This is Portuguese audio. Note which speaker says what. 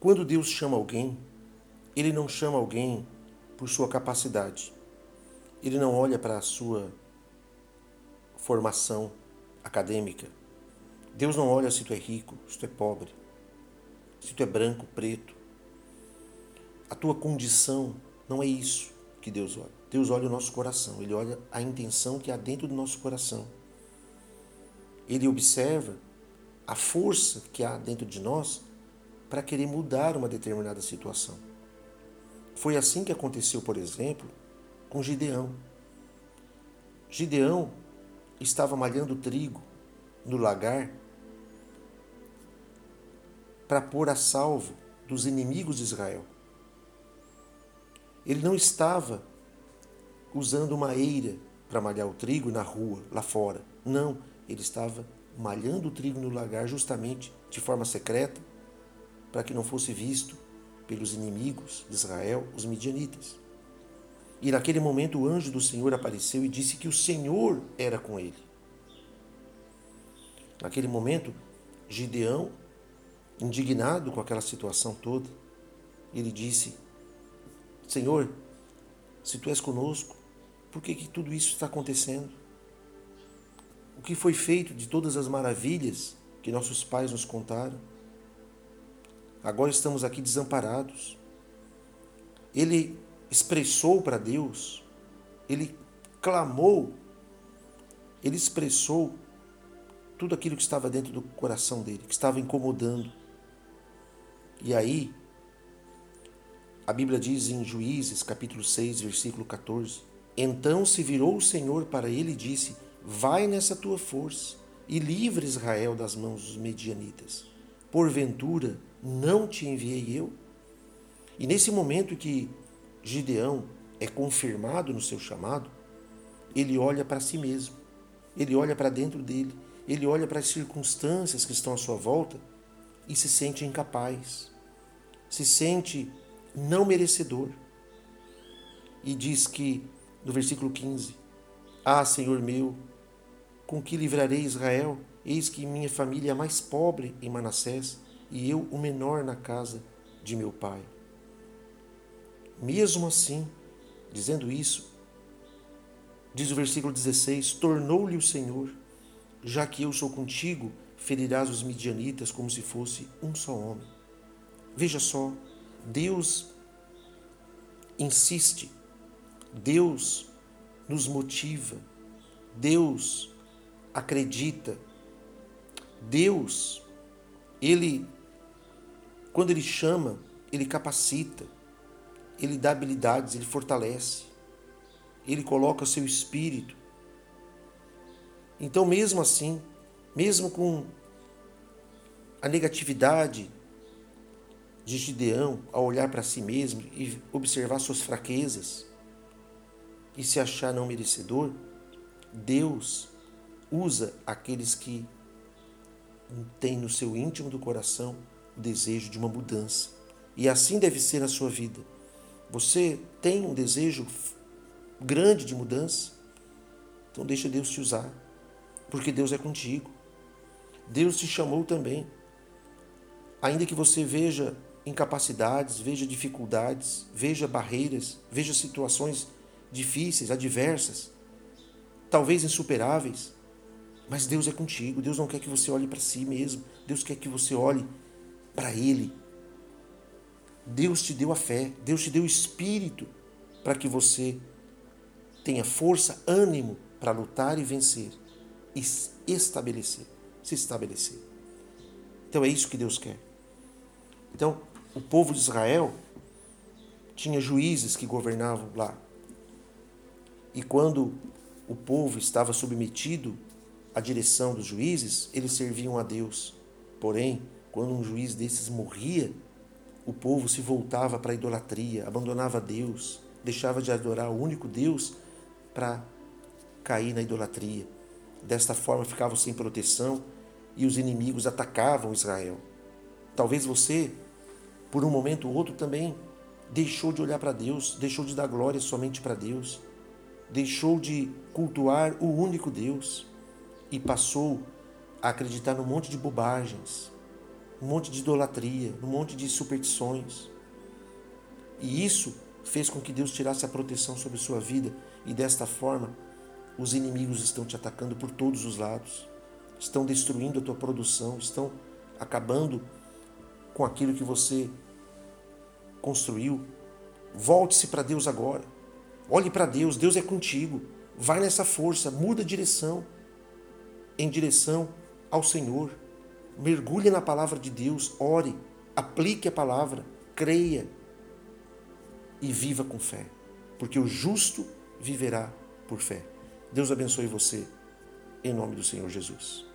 Speaker 1: Quando Deus chama alguém, Ele não chama alguém por sua capacidade. Ele não olha para a sua formação acadêmica. Deus não olha se tu é rico, se tu é pobre, se tu é branco, preto. A tua condição não é isso que Deus olha. Deus olha o nosso coração, Ele olha a intenção que há dentro do nosso coração. Ele observa a força que há dentro de nós para querer mudar uma determinada situação. Foi assim que aconteceu, por exemplo, com Gideão. Gideão estava malhando trigo no lagar para pôr a salvo dos inimigos de Israel. Ele não estava usando uma eira para malhar o trigo na rua, lá fora. Não, ele estava malhando o trigo no lagar justamente de forma secreta para que não fosse visto pelos inimigos de Israel, os midianitas. E naquele momento o anjo do Senhor apareceu e disse que o Senhor era com ele. Naquele momento, Gideão, indignado com aquela situação toda, ele disse: Senhor, se tu és conosco, por que, que tudo isso está acontecendo? O que foi feito de todas as maravilhas que nossos pais nos contaram? Agora estamos aqui desamparados. Ele expressou para Deus, ele clamou, ele expressou tudo aquilo que estava dentro do coração dele, que estava incomodando. E aí, a Bíblia diz em Juízes, capítulo 6, versículo 14: Então se virou o Senhor para ele e disse: Vai nessa tua força e livre Israel das mãos dos medianitas. Porventura, não te enviei eu? E nesse momento que Gideão é confirmado no seu chamado, ele olha para si mesmo, ele olha para dentro dele, ele olha para as circunstâncias que estão à sua volta e se sente incapaz, se sente não merecedor. E diz que, no versículo 15: Ah, Senhor meu, com que livrarei Israel? Eis que minha família é a mais pobre em Manassés e eu o menor na casa de meu pai. Mesmo assim, dizendo isso, diz o versículo 16: Tornou-lhe o Senhor, já que eu sou contigo, ferirás os midianitas como se fosse um só homem. Veja só, Deus insiste, Deus nos motiva, Deus acredita, Deus, Ele, quando Ele chama, Ele capacita, Ele dá habilidades, Ele fortalece, Ele coloca seu espírito. Então, mesmo assim, mesmo com a negatividade de Gideão ao olhar para si mesmo e observar suas fraquezas e se achar não merecedor, Deus usa aqueles que têm no seu íntimo do coração o desejo de uma mudança. E assim deve ser a sua vida. Você tem um desejo grande de mudança? Então deixa Deus te usar, porque Deus é contigo. Deus te chamou também. Ainda que você veja incapacidades, veja dificuldades, veja barreiras, veja situações difíceis, adversas, talvez insuperáveis, mas Deus é contigo. Deus não quer que você olhe para si mesmo. Deus quer que você olhe para Ele. Deus te deu a fé, Deus te deu o espírito para que você tenha força, ânimo para lutar e vencer e estabelecer, se estabelecer. Então é isso que Deus quer. Então, o povo de Israel tinha juízes que governavam lá. E quando o povo estava submetido à direção dos juízes, eles serviam a Deus. Porém, quando um juiz desses morria, o povo se voltava para a idolatria, abandonava Deus, deixava de adorar o único Deus para cair na idolatria. Desta forma ficavam sem proteção e os inimigos atacavam Israel. Talvez você por um momento ou outro também deixou de olhar para Deus, deixou de dar glória somente para Deus, deixou de cultuar o único Deus e passou a acreditar num monte de bobagens, um monte de idolatria, um monte de superstições. E isso fez com que Deus tirasse a proteção sobre sua vida e desta forma os inimigos estão te atacando por todos os lados, estão destruindo a tua produção, estão acabando com aquilo que você construiu. Volte-se para Deus agora. Olhe para Deus, Deus é contigo. Vai nessa força, muda a direção em direção ao Senhor. Mergulhe na palavra de Deus, ore, aplique a palavra, creia e viva com fé, porque o justo viverá por fé. Deus abençoe você, em nome do Senhor Jesus.